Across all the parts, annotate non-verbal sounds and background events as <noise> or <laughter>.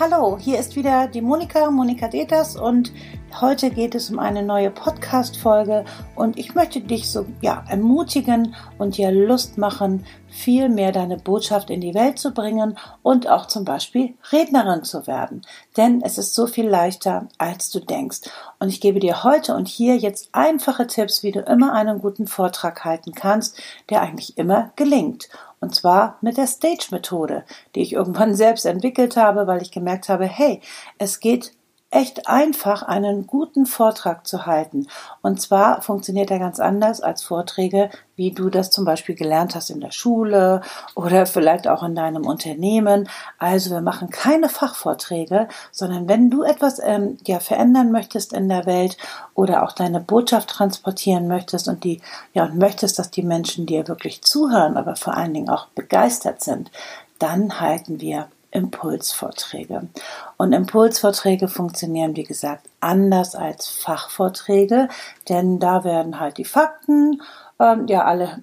Hallo, hier ist wieder die Monika, Monika Deters und heute geht es um eine neue Podcast-Folge und ich möchte dich so, ja, ermutigen und dir Lust machen, viel mehr deine Botschaft in die Welt zu bringen und auch zum Beispiel Rednerin zu werden. Denn es ist so viel leichter, als du denkst. Und ich gebe dir heute und hier jetzt einfache Tipps, wie du immer einen guten Vortrag halten kannst, der eigentlich immer gelingt. Und zwar mit der Stage-Methode, die ich irgendwann <laughs> selbst entwickelt habe, weil ich gemerkt habe, hey, es geht echt einfach, einen guten Vortrag zu halten. Und zwar funktioniert er ganz anders als Vorträge, wie du das zum Beispiel gelernt hast in der Schule oder vielleicht auch in deinem Unternehmen. Also wir machen keine Fachvorträge, sondern wenn du etwas ähm, ja verändern möchtest in der Welt oder auch deine Botschaft transportieren möchtest und die ja und möchtest, dass die Menschen dir wirklich zuhören, aber vor allen Dingen auch begeistert sind, dann halten wir Impulsvorträge. Und Impulsvorträge funktionieren, wie gesagt, anders als Fachvorträge, denn da werden halt die Fakten ähm, ja alle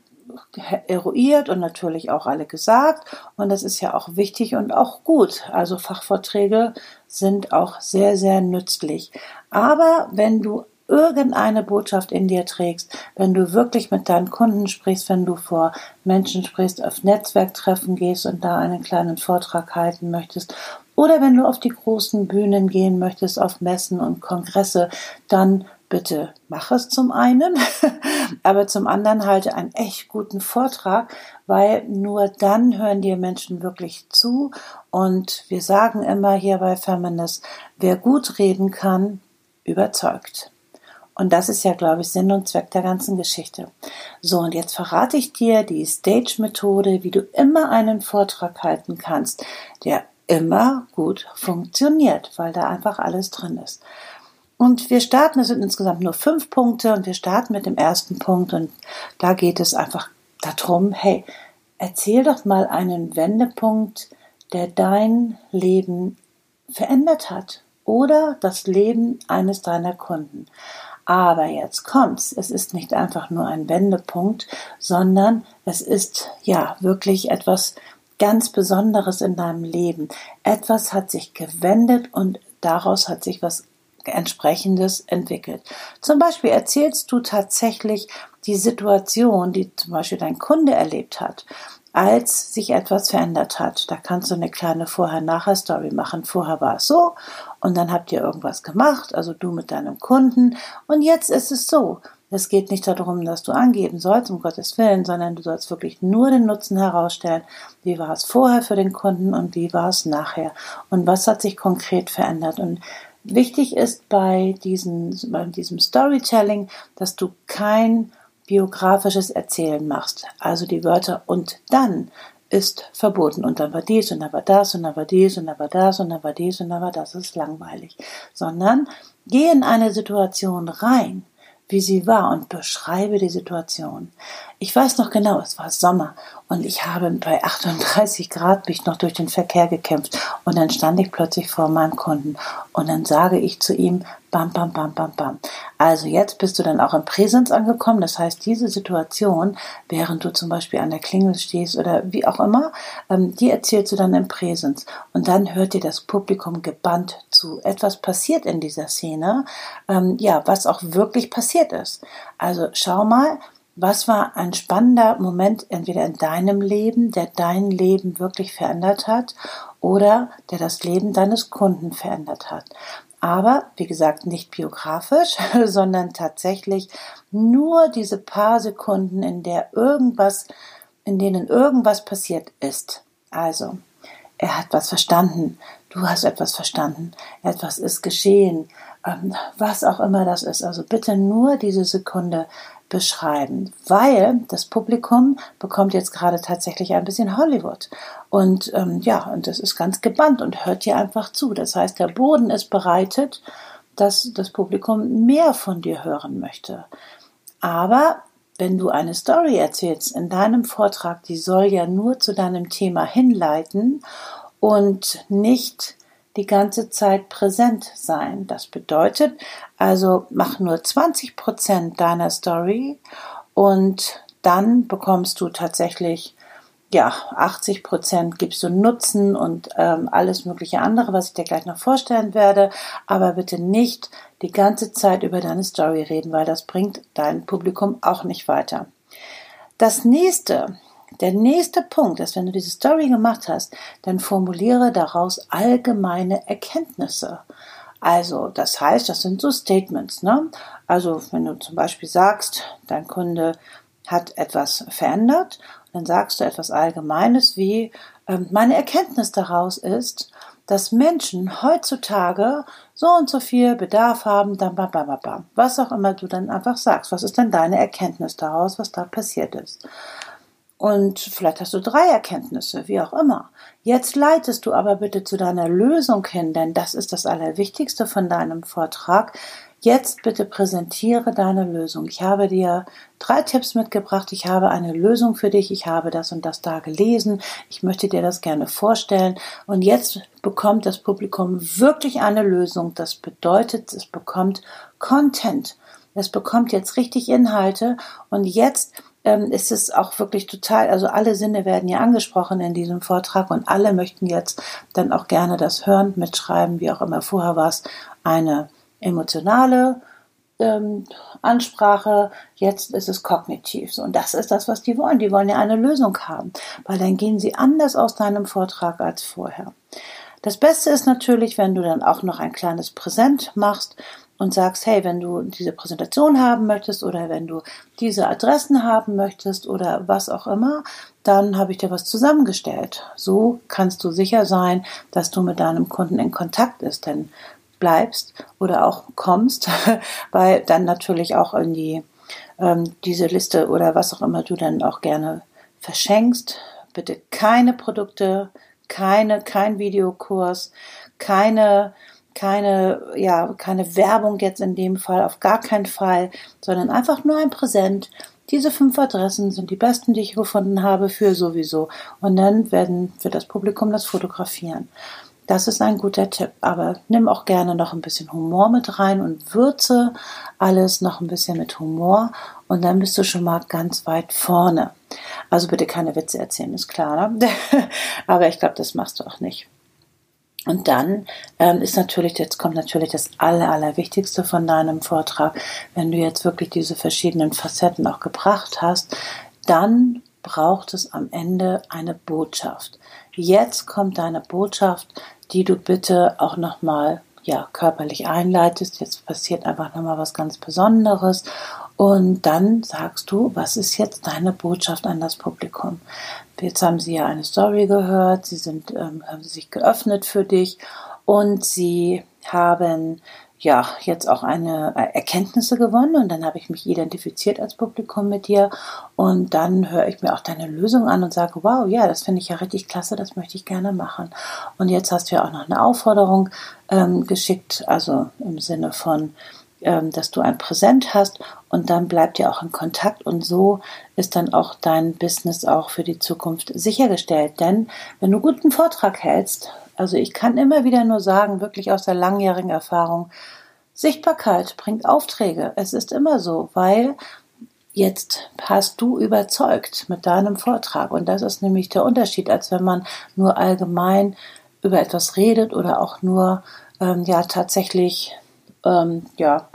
eruiert und natürlich auch alle gesagt. Und das ist ja auch wichtig und auch gut. Also Fachvorträge sind auch sehr, sehr nützlich. Aber wenn du irgendeine Botschaft in dir trägst, wenn du wirklich mit deinen Kunden sprichst, wenn du vor Menschen sprichst, auf Netzwerktreffen gehst und da einen kleinen Vortrag halten möchtest oder wenn du auf die großen Bühnen gehen möchtest, auf Messen und Kongresse, dann bitte mach es zum einen, <laughs> aber zum anderen halte einen echt guten Vortrag, weil nur dann hören dir Menschen wirklich zu und wir sagen immer hier bei Feminist, wer gut reden kann, überzeugt. Und das ist ja, glaube ich, Sinn und Zweck der ganzen Geschichte. So, und jetzt verrate ich dir die Stage-Methode, wie du immer einen Vortrag halten kannst, der immer gut funktioniert, weil da einfach alles drin ist. Und wir starten, es sind insgesamt nur fünf Punkte und wir starten mit dem ersten Punkt und da geht es einfach darum, hey, erzähl doch mal einen Wendepunkt, der dein Leben verändert hat oder das Leben eines deiner Kunden. Aber jetzt kommt's. Es ist nicht einfach nur ein Wendepunkt, sondern es ist ja wirklich etwas ganz Besonderes in deinem Leben. Etwas hat sich gewendet und daraus hat sich was entsprechendes entwickelt. Zum Beispiel erzählst du tatsächlich die Situation, die zum Beispiel dein Kunde erlebt hat als sich etwas verändert hat. Da kannst du eine kleine Vorher-Nachher-Story machen. Vorher war es so und dann habt ihr irgendwas gemacht, also du mit deinem Kunden und jetzt ist es so. Es geht nicht darum, dass du angeben sollst, um Gottes Willen, sondern du sollst wirklich nur den Nutzen herausstellen. Wie war es vorher für den Kunden und wie war es nachher? Und was hat sich konkret verändert? Und wichtig ist bei, diesen, bei diesem Storytelling, dass du kein biografisches Erzählen machst. Also die Wörter und dann ist verboten. Und dann war dies und dann war das und dann war dies und dann war das und dann war dies und dann war das. Das ist langweilig. Sondern geh in eine Situation rein wie sie war und beschreibe die Situation. Ich weiß noch genau, es war Sommer und ich habe bei 38 Grad mich noch durch den Verkehr gekämpft und dann stand ich plötzlich vor meinem Kunden und dann sage ich zu ihm, bam, bam, bam, bam, bam. Also jetzt bist du dann auch im Präsens angekommen. Das heißt, diese Situation, während du zum Beispiel an der Klingel stehst oder wie auch immer, ähm, die erzählst du dann im Präsens. Und dann hört dir das Publikum gebannt zu. Etwas passiert in dieser Szene, ähm, ja, was auch wirklich passiert ist. Also schau mal, was war ein spannender Moment entweder in deinem Leben, der dein Leben wirklich verändert hat oder der das Leben deines Kunden verändert hat? Aber, wie gesagt, nicht biografisch, <laughs> sondern tatsächlich nur diese paar Sekunden, in der irgendwas, in denen irgendwas passiert ist. Also, er hat was verstanden, du hast etwas verstanden, etwas ist geschehen, ähm, was auch immer das ist. Also bitte nur diese Sekunde beschreiben, weil das Publikum bekommt jetzt gerade tatsächlich ein bisschen Hollywood. Und ähm, ja, und das ist ganz gebannt und hört dir einfach zu. Das heißt, der Boden ist bereitet, dass das Publikum mehr von dir hören möchte. Aber wenn du eine Story erzählst in deinem Vortrag, die soll ja nur zu deinem Thema hinleiten und nicht die ganze Zeit präsent sein. Das bedeutet also, mach nur 20 Prozent deiner Story und dann bekommst du tatsächlich ja, 80 Prozent gibst du Nutzen und ähm, alles mögliche andere, was ich dir gleich noch vorstellen werde. Aber bitte nicht die ganze Zeit über deine Story reden, weil das bringt dein Publikum auch nicht weiter. Das nächste, der nächste Punkt ist, wenn du diese Story gemacht hast, dann formuliere daraus allgemeine Erkenntnisse. Also, das heißt, das sind so Statements, ne? Also, wenn du zum Beispiel sagst, dein Kunde hat etwas verändert dann sagst du etwas Allgemeines wie, ähm, meine Erkenntnis daraus ist, dass Menschen heutzutage so und so viel Bedarf haben, dann bam, bam, bam, was auch immer du dann einfach sagst. Was ist denn deine Erkenntnis daraus, was da passiert ist? Und vielleicht hast du drei Erkenntnisse, wie auch immer. Jetzt leitest du aber bitte zu deiner Lösung hin, denn das ist das Allerwichtigste von deinem Vortrag. Jetzt bitte präsentiere deine Lösung. Ich habe dir drei Tipps mitgebracht. Ich habe eine Lösung für dich. Ich habe das und das da gelesen. Ich möchte dir das gerne vorstellen. Und jetzt bekommt das Publikum wirklich eine Lösung. Das bedeutet, es bekommt Content. Es bekommt jetzt richtig Inhalte. Und jetzt ähm, ist es auch wirklich total, also alle Sinne werden ja angesprochen in diesem Vortrag und alle möchten jetzt dann auch gerne das hören, mitschreiben, wie auch immer. Vorher war es eine emotionale ähm, Ansprache, jetzt ist es kognitiv. So, und das ist das, was die wollen. Die wollen ja eine Lösung haben, weil dann gehen sie anders aus deinem Vortrag als vorher. Das Beste ist natürlich, wenn du dann auch noch ein kleines Präsent machst und sagst, hey, wenn du diese Präsentation haben möchtest oder wenn du diese Adressen haben möchtest oder was auch immer, dann habe ich dir was zusammengestellt. So kannst du sicher sein, dass du mit deinem Kunden in Kontakt bist, denn bleibst oder auch kommst, <laughs> weil dann natürlich auch in die ähm, diese Liste oder was auch immer du dann auch gerne verschenkst. Bitte keine Produkte, keine, kein Videokurs, keine, keine, ja, keine Werbung jetzt in dem Fall, auf gar keinen Fall, sondern einfach nur ein Präsent. Diese fünf Adressen sind die besten, die ich gefunden habe für sowieso. Und dann werden, wird das Publikum das fotografieren. Das ist ein guter Tipp. Aber nimm auch gerne noch ein bisschen Humor mit rein und würze alles noch ein bisschen mit Humor und dann bist du schon mal ganz weit vorne. Also bitte keine Witze erzählen, ist klar. Ne? <laughs> Aber ich glaube, das machst du auch nicht. Und dann ähm, ist natürlich, jetzt kommt natürlich das Aller, Allerwichtigste von deinem Vortrag. Wenn du jetzt wirklich diese verschiedenen Facetten auch gebracht hast, dann braucht es am Ende eine Botschaft. Jetzt kommt deine Botschaft, die du bitte auch nochmal ja, körperlich einleitest. Jetzt passiert einfach nochmal was ganz Besonderes. Und dann sagst du, was ist jetzt deine Botschaft an das Publikum? Jetzt haben sie ja eine Story gehört, sie sind, ähm, haben sich geöffnet für dich und sie haben ja, jetzt auch eine äh, Erkenntnisse gewonnen und dann habe ich mich identifiziert als Publikum mit dir und dann höre ich mir auch deine Lösung an und sage, wow, ja, das finde ich ja richtig klasse, das möchte ich gerne machen. Und jetzt hast du ja auch noch eine Aufforderung ähm, geschickt, also im Sinne von, ähm, dass du ein Präsent hast und dann bleibt ihr auch in Kontakt und so ist dann auch dein Business auch für die Zukunft sichergestellt. Denn wenn du guten Vortrag hältst, also ich kann immer wieder nur sagen, wirklich aus der langjährigen Erfahrung, Sichtbarkeit bringt Aufträge. Es ist immer so, weil jetzt hast du überzeugt mit deinem Vortrag. Und das ist nämlich der Unterschied, als wenn man nur allgemein über etwas redet oder auch nur ähm, ja tatsächlich ähm, ja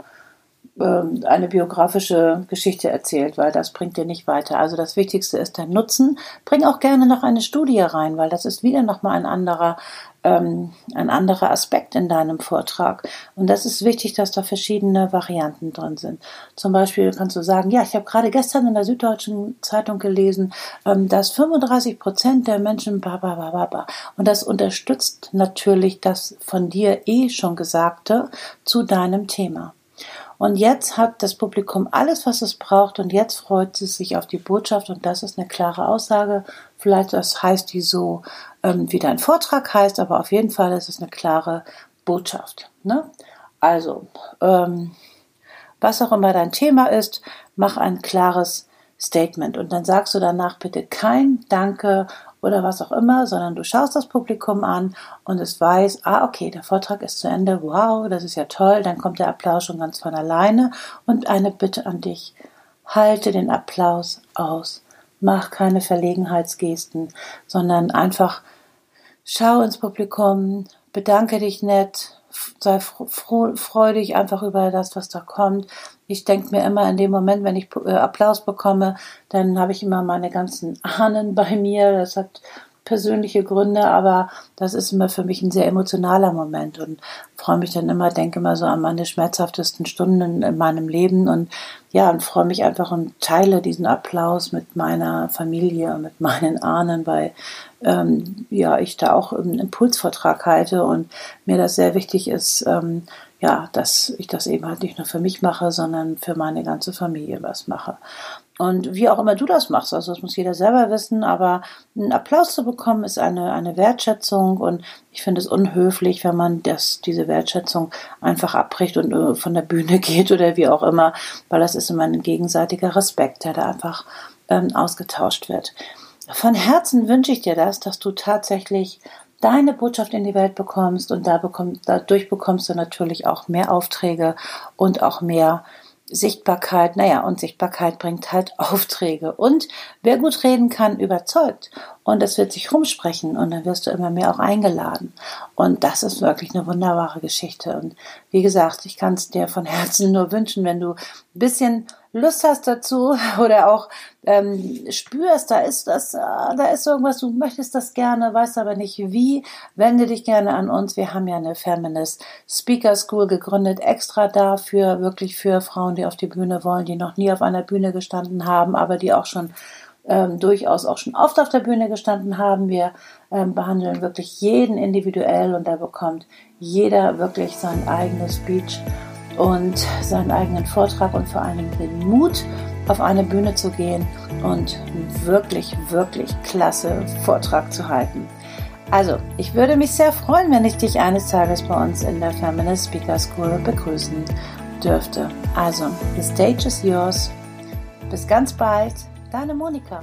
ähm, eine biografische Geschichte erzählt, weil das bringt dir nicht weiter. Also das Wichtigste ist der Nutzen. Bring auch gerne noch eine Studie rein, weil das ist wieder nochmal ein anderer ähm, ein anderer Aspekt in deinem Vortrag. Und das ist wichtig, dass da verschiedene Varianten drin sind. Zum Beispiel kannst du sagen, ja, ich habe gerade gestern in der Süddeutschen Zeitung gelesen, ähm, dass 35 Prozent der Menschen, ba, ba, ba, ba, ba. und das unterstützt natürlich das von dir eh schon Gesagte zu deinem Thema. Und jetzt hat das Publikum alles, was es braucht und jetzt freut es sich auf die Botschaft und das ist eine klare Aussage. Vielleicht das heißt die so, ähm, wie dein Vortrag heißt, aber auf jeden Fall ist es eine klare Botschaft. Ne? Also, ähm, was auch immer dein Thema ist, mach ein klares Statement. Und dann sagst du danach bitte kein Danke oder was auch immer, sondern du schaust das Publikum an und es weiß, ah, okay, der Vortrag ist zu Ende, wow, das ist ja toll, dann kommt der Applaus schon ganz von alleine. Und eine Bitte an dich, halte den Applaus aus, mach keine Verlegenheitsgesten, sondern einfach schau ins Publikum, bedanke dich nett, sei froh, freu dich einfach über das, was da kommt. Ich denke mir immer in dem Moment, wenn ich äh, Applaus bekomme, dann habe ich immer meine ganzen Ahnen bei mir. Das hat persönliche Gründe, aber das ist immer für mich ein sehr emotionaler Moment und freue mich dann immer, denke immer so an meine schmerzhaftesten Stunden in meinem Leben und ja, und freue mich einfach und teile diesen Applaus mit meiner Familie, mit meinen Ahnen, weil ähm, ja, ich da auch einen Impulsvortrag halte und mir das sehr wichtig ist, ähm, ja, dass ich das eben halt nicht nur für mich mache, sondern für meine ganze Familie was mache. Und wie auch immer du das machst, also das muss jeder selber wissen, aber einen Applaus zu bekommen ist eine, eine Wertschätzung und ich finde es unhöflich, wenn man das, diese Wertschätzung einfach abbricht und äh, von der Bühne <laughs> geht oder wie auch immer, weil das ist immer ein gegenseitiger Respekt, der da einfach ähm, ausgetauscht wird. Von Herzen wünsche ich dir das, dass du tatsächlich deine Botschaft in die Welt bekommst und da bekomm, dadurch bekommst du natürlich auch mehr Aufträge und auch mehr Sichtbarkeit, naja, und Sichtbarkeit bringt halt <laughs> Aufträge. Und wer gut reden kann, überzeugt. Und es wird sich rumsprechen und dann wirst du immer mehr auch eingeladen. Und das ist wirklich eine wunderbare Geschichte. Und wie gesagt, ich kann es dir von <laughs> Herzen nur wünschen, wenn du ein bisschen Lust hast dazu <laughs> oder auch ähm, spürst, da ist das, äh, da ist irgendwas, du möchtest das gerne, weißt aber nicht wie, wende dich gerne an uns. Wir haben ja eine Feminist Speaker School gegründet, extra dafür, wirklich für Frauen, die auf die Bühne wollen, die noch nie auf einer Bühne gestanden haben, aber die auch schon ähm, durchaus auch schon oft auf der Bühne gestanden haben. Wir ähm, behandeln wirklich jeden individuell und da bekommt jeder wirklich sein eigenes Speech und seinen eigenen Vortrag und vor Dingen den Mut, auf eine Bühne zu gehen und einen wirklich, wirklich klasse Vortrag zu halten. Also, ich würde mich sehr freuen, wenn ich dich eines Tages bei uns in der Feminist Speaker School begrüßen dürfte. Also, the stage is yours. Bis ganz bald, deine Monika.